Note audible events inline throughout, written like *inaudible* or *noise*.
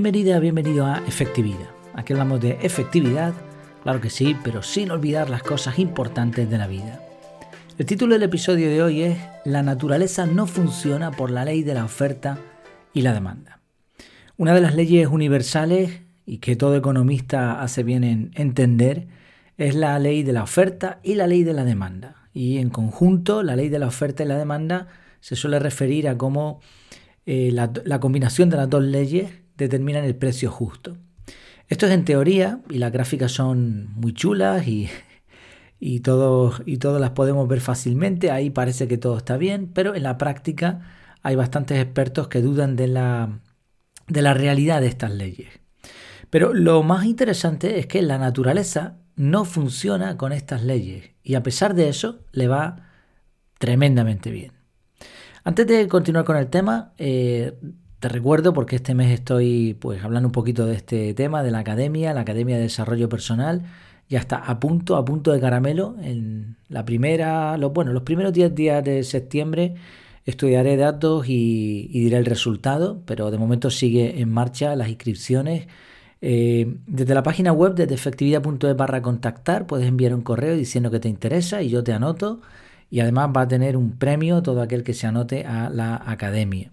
Bienvenida, bienvenido a Efectividad. Aquí hablamos de efectividad, claro que sí, pero sin olvidar las cosas importantes de la vida. El título del episodio de hoy es La naturaleza no funciona por la ley de la oferta y la demanda. Una de las leyes universales y que todo economista hace bien en entender es la ley de la oferta y la ley de la demanda. Y en conjunto, la ley de la oferta y la demanda se suele referir a cómo eh, la, la combinación de las dos leyes determinan el precio justo. Esto es en teoría y las gráficas son muy chulas y, y, todos, y todas las podemos ver fácilmente. Ahí parece que todo está bien, pero en la práctica hay bastantes expertos que dudan de la, de la realidad de estas leyes. Pero lo más interesante es que la naturaleza no funciona con estas leyes y a pesar de eso le va tremendamente bien. Antes de continuar con el tema, eh, te recuerdo porque este mes estoy pues hablando un poquito de este tema, de la academia, la Academia de Desarrollo Personal. Ya está a punto, a punto de caramelo. En la primera, los, bueno, los primeros 10 días de septiembre estudiaré datos y, diré el resultado, pero de momento sigue en marcha las inscripciones. Eh, desde la página web, desde efectividad.es barra contactar, puedes enviar un correo diciendo que te interesa y yo te anoto. Y además va a tener un premio todo aquel que se anote a la academia.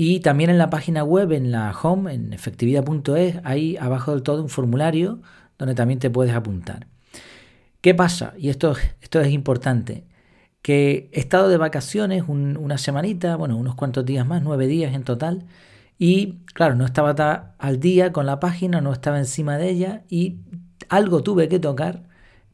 Y también en la página web, en la home, en efectividad.es, hay abajo del todo un formulario donde también te puedes apuntar. ¿Qué pasa? Y esto, es importante. Que he estado de vacaciones una semanita, bueno, unos cuantos días más, nueve días en total. Y claro, no estaba al día con la página, no estaba encima de ella y algo tuve que tocar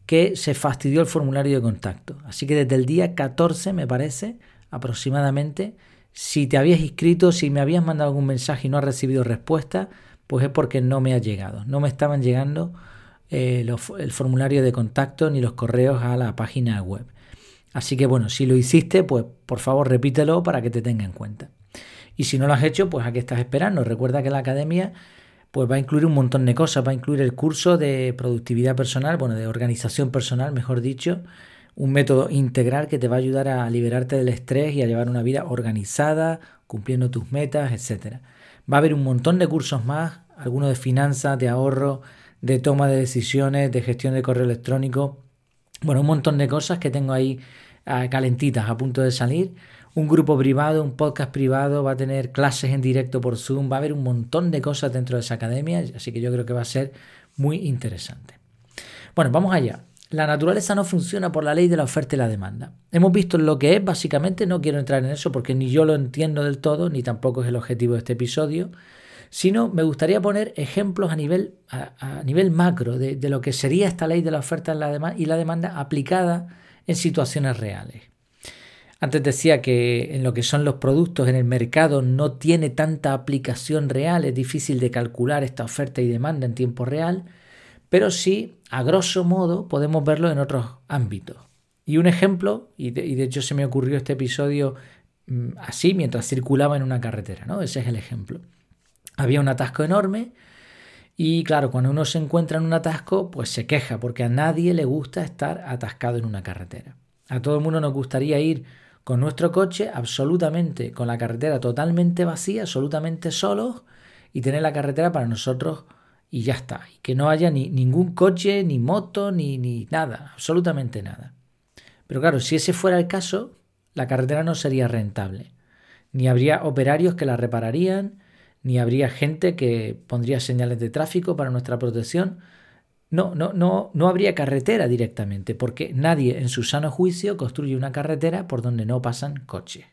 que se fastidió el formulario de contacto. Así que desde el día 14, me parece, aproximadamente, si te habías inscrito, si me habías mandado algún mensaje y no has recibido respuesta, pues es porque no me ha llegado. No me estaban llegando eh, el formulario de contacto ni los correos a la página web. Así que bueno, si lo hiciste, pues por favor repítelo para que te tenga en cuenta. Y si no lo has hecho, pues a qué estás esperando. Recuerda que la academia pues va a incluir un montón de cosas. Va a incluir el curso de productividad personal, bueno, de organización personal, mejor dicho, un método integral que te va a ayudar a liberarte del estrés y a llevar una vida organizada, cumpliendo tus metas, etc. Va a haber un montón de cursos más, algunos de finanzas, de ahorro, de toma de decisiones, de gestión de correo electrónico. Bueno, un montón de cosas que tengo ahí ah, calentitas a punto de salir. Un grupo privado, un podcast privado, va a tener clases en directo por Zoom, va a haber un montón de cosas dentro de esa academia, así que yo creo que va a ser muy interesante. Bueno, vamos allá. La naturaleza no funciona por la ley de la oferta y la demanda. Hemos visto lo que es, básicamente, no quiero entrar en eso porque ni yo lo entiendo del todo, ni tampoco es el objetivo de este episodio, sino me gustaría poner ejemplos a nivel, a, nivel macro de, lo que sería esta ley de la oferta y la demanda aplicada en situaciones reales. Antes decía que en lo que son los productos en el mercado no tiene tanta aplicación real, es difícil de calcular esta oferta y demanda en tiempo real, pero sí, a grosso modo, podemos verlo en otros ámbitos. Y un ejemplo, y de, hecho se me ocurrió este episodio mm, así mientras circulaba en una carretera, ¿no? Ese es el ejemplo. Había un atasco enorme y claro, cuando uno se encuentra en un atasco, pues se queja porque a nadie le gusta estar atascado en una carretera. A todo el mundo nos gustaría ir con nuestro coche absolutamente, con la carretera totalmente vacía, absolutamente solos y tener la carretera para nosotros y ya está. Y que no haya ni, ningún coche, ni moto, ni, ni nada, absolutamente nada. Pero claro, si ese fuera el caso, la carretera no sería rentable. Ni habría operarios que la repararían, ni habría gente que pondría señales de tráfico para nuestra protección. No, no, no, no habría carretera directamente, porque nadie en su sano juicio construye una carretera por donde no pasan coches.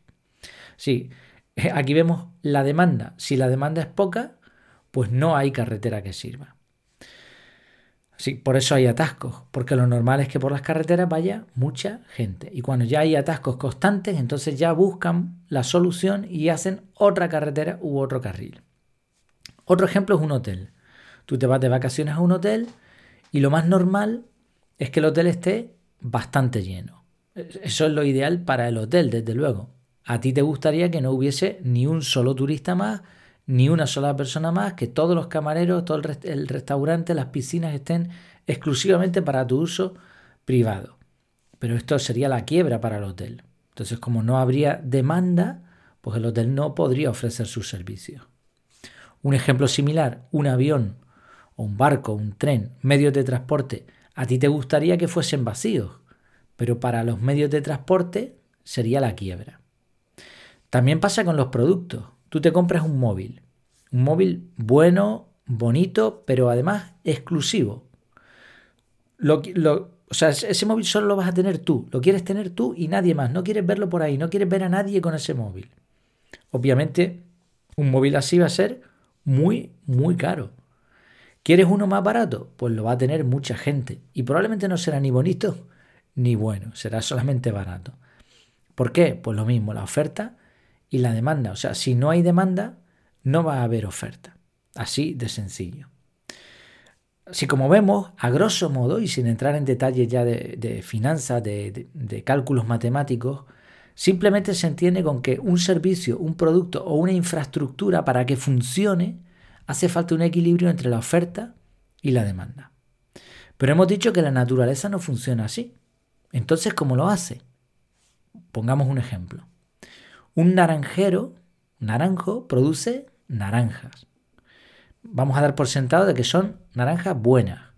Sí, *laughs* aquí vemos la demanda. Si la demanda es poca, pues no hay carretera que sirva. Sí, por eso hay atascos, porque lo normal es que por las carreteras vaya mucha gente. Y cuando ya hay atascos constantes, entonces ya buscan la solución y hacen otra carretera u otro carril. Otro ejemplo es un hotel. Tú te vas de vacaciones a un hotel y lo más normal es que el hotel esté bastante lleno. Eso es lo ideal para el hotel, desde luego. A ti te gustaría que no hubiese ni un solo turista más ni una sola persona más, que todos los camareros, todo el, restaurante, las piscinas estén exclusivamente para tu uso privado. Pero esto sería la quiebra para el hotel. Entonces, como no habría demanda, pues el hotel no podría ofrecer sus servicios. Un ejemplo similar, un avión un barco, un tren, medios de transporte, a ti te gustaría que fuesen vacíos, pero para los medios de transporte sería la quiebra. También pasa con los productos. Tú te compras un móvil, un móvil bueno, bonito, pero además exclusivo. Lo, o sea, ese móvil solo lo vas a tener tú, lo quieres tener tú y nadie más, no quieres verlo por ahí, no quieres ver a nadie con ese móvil. Obviamente, un móvil así va a ser muy, muy caro. ¿Quieres uno más barato? Pues lo va a tener mucha gente y probablemente no será ni bonito *laughs* ni bueno, será solamente barato. ¿Por qué? Pues lo mismo, la oferta y la demanda. O sea, si no hay demanda, no va a haber oferta. Así de sencillo. Si como vemos, a grosso modo, y sin entrar en detalles ya de, finanzas, de, de cálculos matemáticos, simplemente se entiende con que un servicio, un producto o una infraestructura para que funcione, hace falta un equilibrio entre la oferta y la demanda. Pero hemos dicho que la naturaleza no funciona así. Entonces, ¿cómo lo hace? Pongamos un ejemplo. Un naranjero, naranjo, produce naranjas. Vamos a dar por sentado de que son naranjas buenas.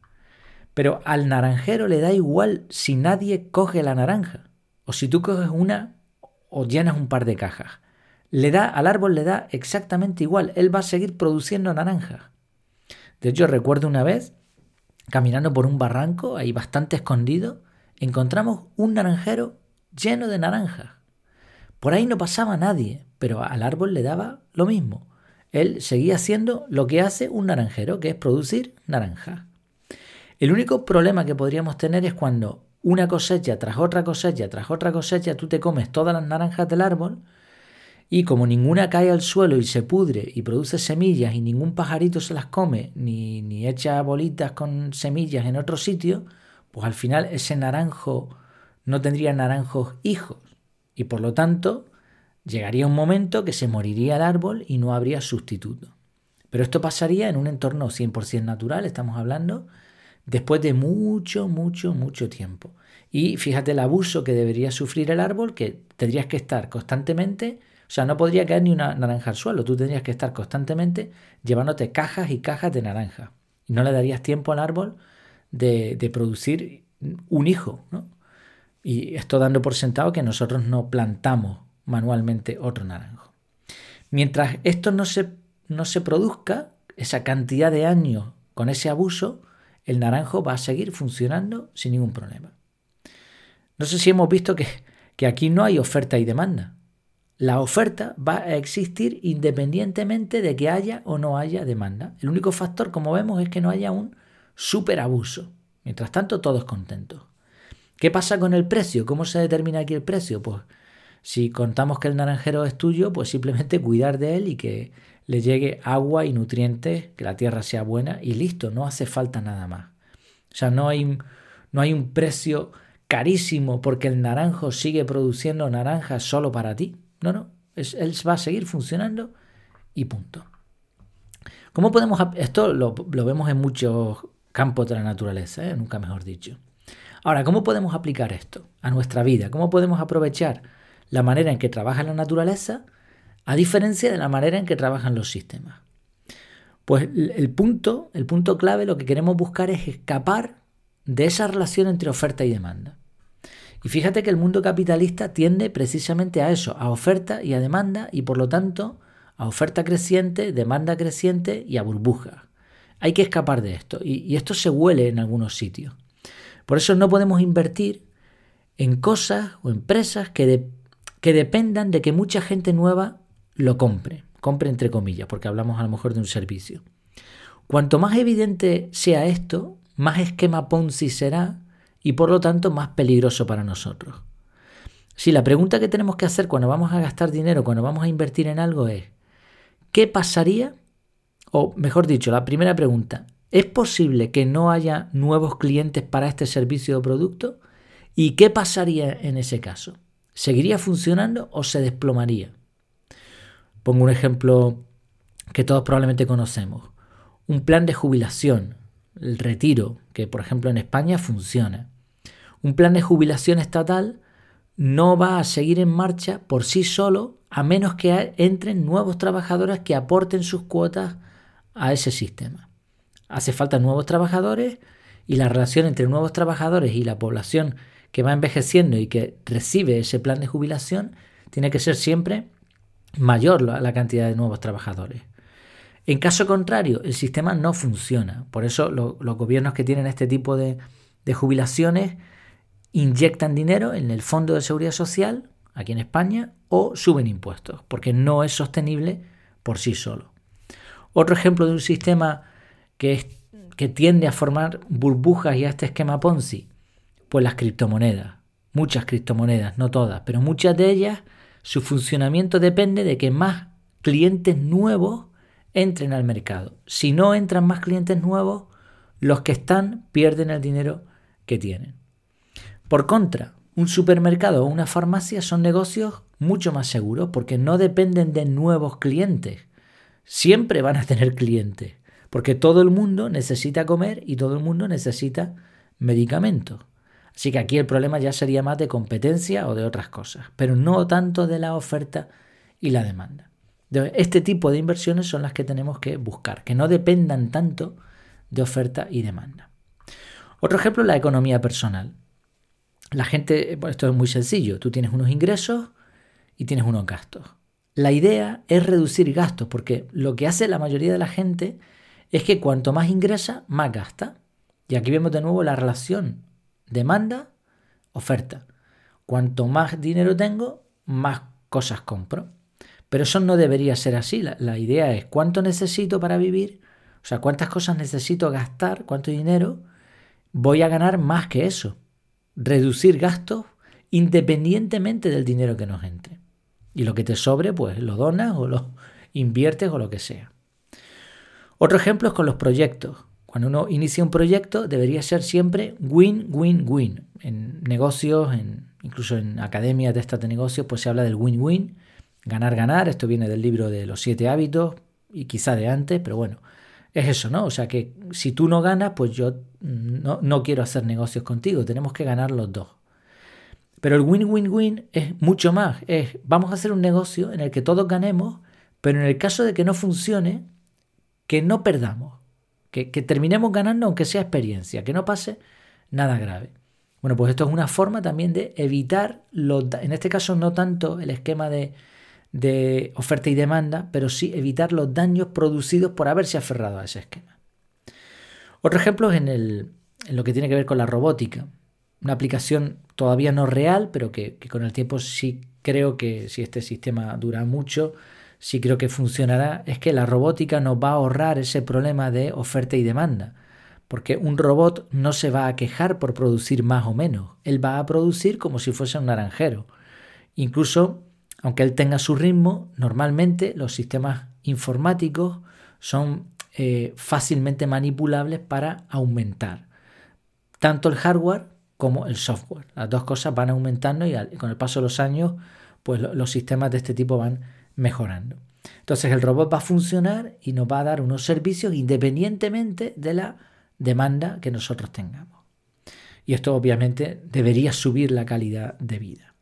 Pero al naranjero le da igual si nadie coge la naranja. O si tú coges una o llenas un par de cajas. Le da, al árbol le da exactamente igual. Él va a seguir produciendo naranjas. De hecho, recuerdo una vez, caminando por un barranco, ahí bastante escondido, encontramos un naranjero lleno de naranjas. Por ahí no pasaba nadie, pero al árbol le daba lo mismo él seguía haciendo lo que hace un naranjero, que es producir naranja. El único problema que podríamos tener es cuando una cosecha tras otra cosecha tras otra cosecha tú te comes todas las naranjas del árbol y como ninguna cae al suelo y se pudre y produce semillas y ningún pajarito se las come ni, ni echa bolitas con semillas en otro sitio, pues al final ese naranjo no tendría naranjos hijos y por lo tanto Llegaría un momento que se moriría el árbol y no habría sustituto. Pero esto pasaría en un entorno 100% natural, estamos hablando, después de mucho, mucho, mucho tiempo. Y fíjate el abuso que debería sufrir el árbol, que tendrías que estar constantemente, o sea, no podría caer ni una naranja al suelo, tú tendrías que estar constantemente llevándote cajas y cajas de naranja. Y no le darías tiempo al árbol de, de producir un hijo, ¿no? Y esto dando por sentado que nosotros no plantamos manualmente otro naranjo. Mientras esto no se, no se produzca, esa cantidad de años con ese abuso, el naranjo va a seguir funcionando sin ningún problema. No sé si hemos visto que, que aquí no hay oferta y demanda. La oferta va a existir independientemente de que haya o no haya demanda. El único factor, como vemos, es que no haya un superabuso. Mientras tanto, todos contentos. ¿Qué pasa con el precio? ¿Cómo se determina aquí el precio? Pues si contamos que el naranjero es tuyo, pues simplemente cuidar de él y que le llegue agua y nutrientes, que la tierra sea buena y listo, no hace falta nada más. O sea, no hay, no hay un precio carísimo porque el naranjo sigue produciendo naranjas solo para ti. No, no, él va a seguir funcionando y punto. ¿Cómo podemos, esto lo, vemos en muchos campos de la naturaleza, ¿eh? nunca mejor dicho. Ahora, ¿cómo podemos aplicar esto a nuestra vida? ¿Cómo podemos aprovechar la manera en que trabaja la naturaleza a diferencia de la manera en que trabajan los sistemas. Pues el punto, el punto clave, lo que queremos buscar es escapar de esa relación entre oferta y demanda. Y fíjate que el mundo capitalista tiende precisamente a eso, a oferta y a demanda, y por lo tanto a oferta creciente, demanda creciente y a burbujas. Hay que escapar de esto, y, esto se huele en algunos sitios. Por eso no podemos invertir en cosas o empresas que que dependan de que mucha gente nueva lo compre, compre entre comillas, porque hablamos a lo mejor de un servicio. Cuanto más evidente sea esto, más esquema Ponzi será y por lo tanto más peligroso para nosotros. Si la pregunta que tenemos que hacer cuando vamos a gastar dinero, cuando vamos a invertir en algo es, ¿qué pasaría? O mejor dicho, la primera pregunta, ¿es posible que no haya nuevos clientes para este servicio o producto? ¿Y qué pasaría en ese caso? ¿Seguiría funcionando o se desplomaría? Pongo un ejemplo que todos probablemente conocemos. Un plan de jubilación, el retiro, que por ejemplo en España funciona. Un plan de jubilación estatal no va a seguir en marcha por sí solo a menos que entren nuevos trabajadores que aporten sus cuotas a ese sistema. Hace falta nuevos trabajadores y la relación entre nuevos trabajadores y la población que va envejeciendo y que recibe ese plan de jubilación tiene que ser siempre mayor la cantidad de nuevos trabajadores. En caso contrario, el sistema no funciona. Por eso los gobiernos que tienen este tipo de, de jubilaciones inyectan dinero en el Fondo de Seguridad Social, aquí en España, o suben impuestos, porque no es sostenible por sí solo. Otro ejemplo de un sistema que, que tiende a formar burbujas y a este esquema Ponzi, pues las criptomonedas. Muchas criptomonedas, no todas, pero muchas de ellas, su funcionamiento depende de que más clientes nuevos entren al mercado. Si no entran más clientes nuevos, los que están pierden el dinero que tienen. Por contra, un supermercado o una farmacia son negocios mucho más seguros porque no dependen de nuevos clientes. Siempre van a tener clientes, porque todo el mundo necesita comer y todo el mundo necesita medicamentos. Así que aquí el problema ya sería más de competencia o de otras cosas, pero no tanto de la oferta y la demanda. Este tipo de inversiones son las que tenemos que buscar, que no dependan tanto de oferta y demanda. Otro ejemplo la economía personal. La gente, esto es muy sencillo, tú tienes unos ingresos y tienes unos gastos. La idea es reducir gastos, porque lo que hace la mayoría de la gente es que cuanto más ingresa, más gasta. Y aquí vemos de nuevo la relación demanda-oferta. Cuanto más dinero tengo, más cosas compro. Pero eso no debería ser así. La, la, idea es cuánto necesito para vivir, o sea, cuántas cosas necesito gastar, cuánto dinero, voy a ganar más que eso reducir gastos independientemente del dinero que nos entre. Y lo que te sobre, pues lo donas o lo inviertes o lo que sea. Otro ejemplo es con los proyectos. Cuando uno inicia un proyecto debería ser siempre win-win-win. En negocios, en, incluso en academias de estas de negocios, pues se habla del win-win, ganar-ganar. Esto viene del libro de los siete hábitos y quizá de antes, pero bueno, es eso, ¿no? O sea que si tú no ganas, pues yo no, no quiero hacer negocios contigo, tenemos que ganar los dos. Pero el win-win-win es mucho más, es vamos a hacer un negocio en el que todos ganemos, pero en el caso de que no funcione, que no perdamos, que, que terminemos ganando aunque sea experiencia, que no pase nada grave. Bueno, pues esto es una forma también de evitar, los, en este caso no tanto el esquema de de oferta y demanda, pero sí evitar los daños producidos por haberse aferrado a ese esquema. Otro ejemplo es en, el, en lo que tiene que ver con la robótica. Una aplicación todavía no real, pero que, que con el tiempo sí creo que si este sistema dura mucho, sí creo que funcionará, es que la robótica nos va a ahorrar ese problema de oferta y demanda. Porque un robot no se va a quejar por producir más o menos. Él va a producir como si fuese un naranjero. Incluso aunque él tenga su ritmo, normalmente los sistemas informáticos son eh, fácilmente manipulables para aumentar tanto el hardware como el software. Las dos cosas van aumentando y con el paso de los años, pues los sistemas de este tipo van mejorando. Entonces el robot va a funcionar y nos va a dar unos servicios independientemente de la demanda que nosotros tengamos. Y esto obviamente debería subir la calidad de vida.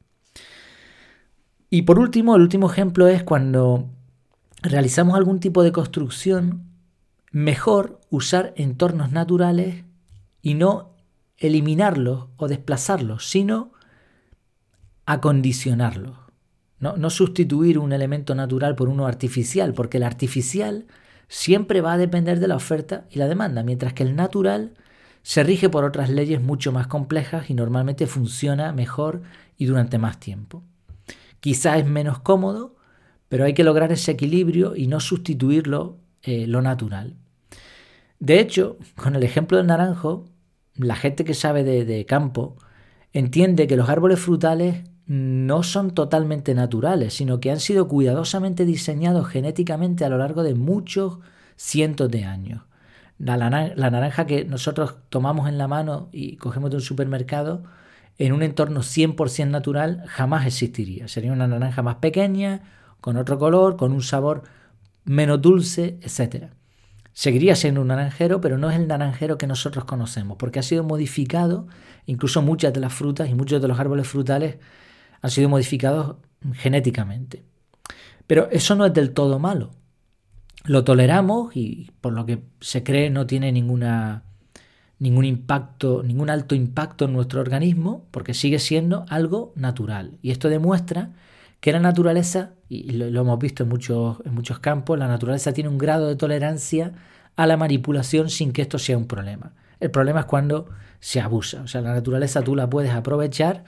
Y por último, el último ejemplo es cuando realizamos algún tipo de construcción, mejor usar entornos naturales y no eliminarlos o desplazarlos, sino acondicionarlos. No, sustituir un elemento natural por uno artificial, porque el artificial siempre va a depender de la oferta y la demanda, mientras que el natural se rige por otras leyes mucho más complejas y normalmente funciona mejor y durante más tiempo. Quizá es menos cómodo, pero hay que lograr ese equilibrio y no sustituirlo eh, lo natural. De hecho, con el ejemplo del naranjo, la gente que sabe de, de campo entiende que los árboles frutales no son totalmente naturales, sino que han sido cuidadosamente diseñados genéticamente a lo largo de muchos cientos de años. La, naranja que nosotros tomamos en la mano y cogemos de un supermercado en un entorno 100% natural jamás existiría. Sería una naranja más pequeña, con otro color, con un sabor menos dulce, etc. Seguiría siendo un naranjero, pero no es el naranjero que nosotros conocemos, porque ha sido modificado, incluso muchas de las frutas y muchos de los árboles frutales han sido modificados genéticamente. Pero eso no es del todo malo. lo toleramos y por lo que se cree no tiene ninguna, ningún impacto, ningún alto impacto en nuestro organismo, porque sigue siendo algo natural. Y esto demuestra que la naturaleza, y lo, hemos visto en muchos, en muchos campos, la naturaleza tiene un grado de tolerancia a la manipulación sin que esto sea un problema. El problema es cuando se abusa. O sea, la naturaleza tú la puedes aprovechar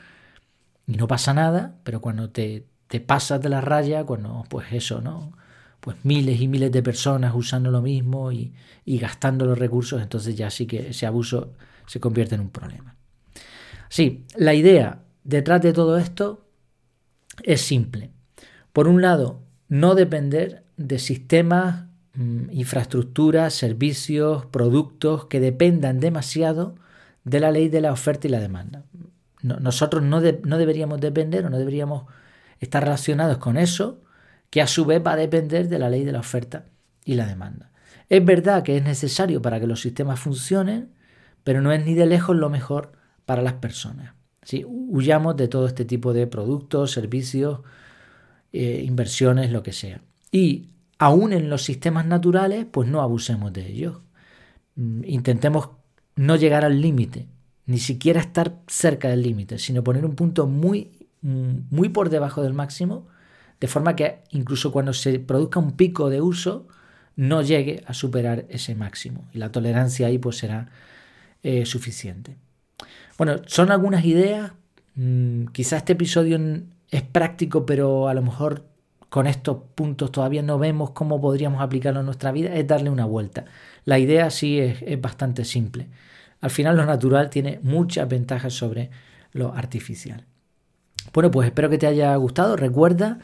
y no pasa nada, pero cuando te, te pasas de la raya, cuando pues eso, ¿no? Pues miles y miles de personas usando lo mismo y, y gastando los recursos, entonces ya sí que ese abuso se convierte en un problema. Sí, la idea detrás de todo esto es simple. Por un lado, no depender de sistemas Mm, infraestructuras, servicios, productos que dependan demasiado de la ley de la oferta y la demanda. Nosotros no, no deberíamos depender o no deberíamos estar relacionados con eso, que a su vez va a depender de la ley de la oferta y la demanda. Es verdad que es necesario para que los sistemas funcionen, pero no es ni de lejos lo mejor para las personas. ¿sí? Huyamos de todo este tipo de productos, servicios, eh, inversiones, lo que sea. Y aún en los sistemas naturales, pues no abusemos de ellos. Mm, intentemos no llegar al límite, ni siquiera estar cerca del límite, sino poner un punto muy, mm, muy por debajo del máximo, de forma que incluso cuando se produzca un pico de uso, no llegue a superar ese máximo. Y la tolerancia ahí pues será eh, suficiente. Bueno, son algunas ideas. Mm, quizá este episodio es práctico, pero a lo mejor con estos puntos todavía no vemos cómo podríamos aplicarlo en nuestra vida, es darle una vuelta. La idea sí es, bastante simple. Al final lo natural tiene muchas ventajas sobre lo artificial. Bueno, pues espero que te haya gustado. Recuerda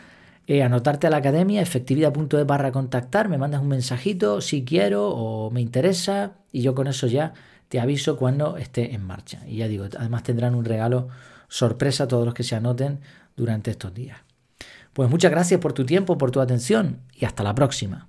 eh, anotarte a la academia, efectividad.es barra contactar, me mandas un mensajito si quiero o me interesa y yo con eso ya te aviso cuando esté en marcha. Y ya digo, además tendrán un regalo sorpresa a todos los que se anoten durante estos días. Pues muchas gracias por tu tiempo, por tu atención y hasta la próxima.